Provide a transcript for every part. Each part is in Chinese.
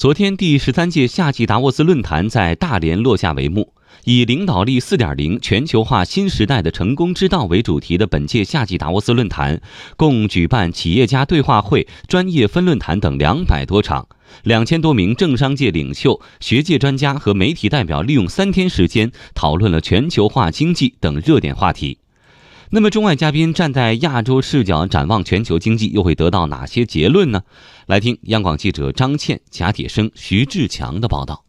昨天，第十三届夏季达沃斯论坛在大连落下帷幕。以“领导力4.0：全球化新时代的成功之道”为主题的本届夏季达沃斯论坛，共举办企业家对话会、专业分论坛等两百多场，两千多名政商界领袖、学界专家和媒体代表利用三天时间讨论了全球化经济等热点话题。那么，中外嘉宾站在亚洲视角展望全球经济，又会得到哪些结论呢？来听央广记者张倩、贾铁生、徐志强的报道。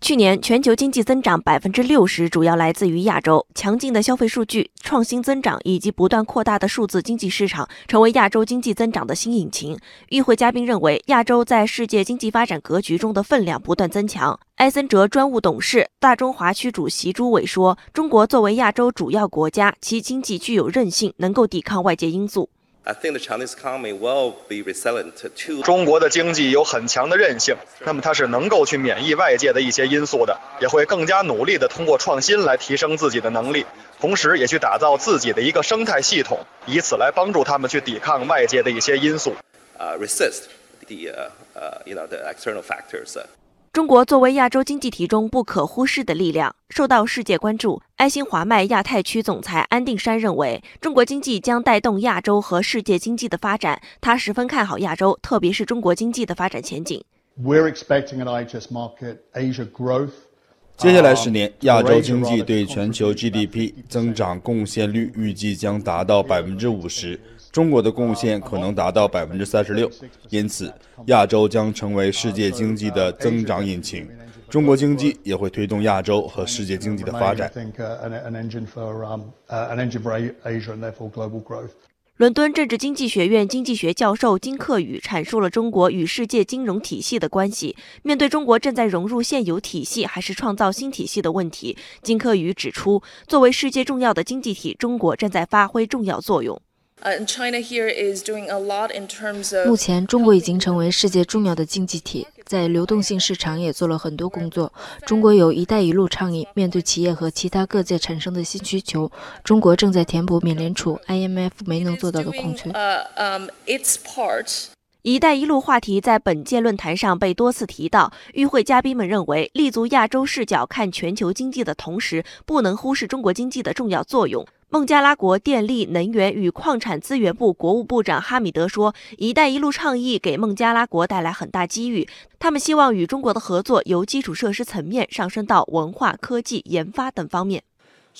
去年全球经济增长百分之六十，主要来自于亚洲。强劲的消费数据、创新增长以及不断扩大的数字经济市场，成为亚洲经济增长的新引擎。与会嘉宾认为，亚洲在世界经济发展格局中的分量不断增强。埃森哲专务董事、大中华区主席朱伟说：“中国作为亚洲主要国家，其经济具有韧性，能够抵抗外界因素。” I think the Chinese economy will be resilient to 中国的经济有很强的韧性，那么它是能够去免疫外界的一些因素的，也会更加努力的通过创新来提升自己的能力，同时也去打造自己的一个生态系统，以此来帮助他们去抵抗外界的一些因素。uh, resist the uh, uh, you know the external factors. 中国作为亚洲经济体中不可忽视的力量，受到世界关注。埃星华迈亚太区总裁安定山认为，中国经济将带动亚洲和世界经济的发展。他十分看好亚洲，特别是中国经济的发展前景。We're expecting an IHS market Asia growth. 接下来十年，亚洲经济对全球 GDP 增长贡献率预计将达到百分之五十。中国的贡献可能达到百分之三十六，因此亚洲将成为世界经济的增长引擎。中国经济也会推动亚洲和世界经济的发展。伦敦政治经济学院经济学教授金克宇阐述了中国与世界金融体系的关系。面对中国正在融入现有体系还是创造新体系的问题，金克宇指出，作为世界重要的经济体，中国正在发挥重要作用。目前，中国已经成为世界重要的经济体，在流动性市场也做了很多工作。中国有一带一路倡议，面对企业和其他各界产生的新需求，中国正在填补美联储、IMF 没能做到的空缺。一带一路话题在本届论坛上被多次提到。与会嘉宾们认为，立足亚洲视角看全球经济的同时，不能忽视中国经济的重要作用。孟加拉国电力、能源与矿产资源部国务部长哈米德说：“一带一路倡议给孟加拉国带来很大机遇，他们希望与中国的合作由基础设施层面上升到文化、科技、研发等方面。”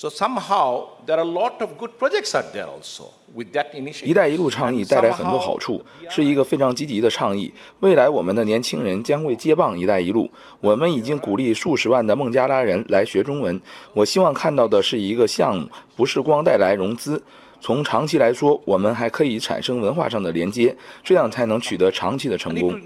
So somehow there are a lot of good projects are there also with that initiative. 一带一路倡议带来很多好处，是一个非常积极的倡议。未来我们的年轻人将会接棒一带一路。我们已经鼓励数十万的孟加拉人来学中文。我希望看到的是一个项目，不是光带来融资。从长期来说，我们还可以产生文化上的连接，这样才能取得长期的成功。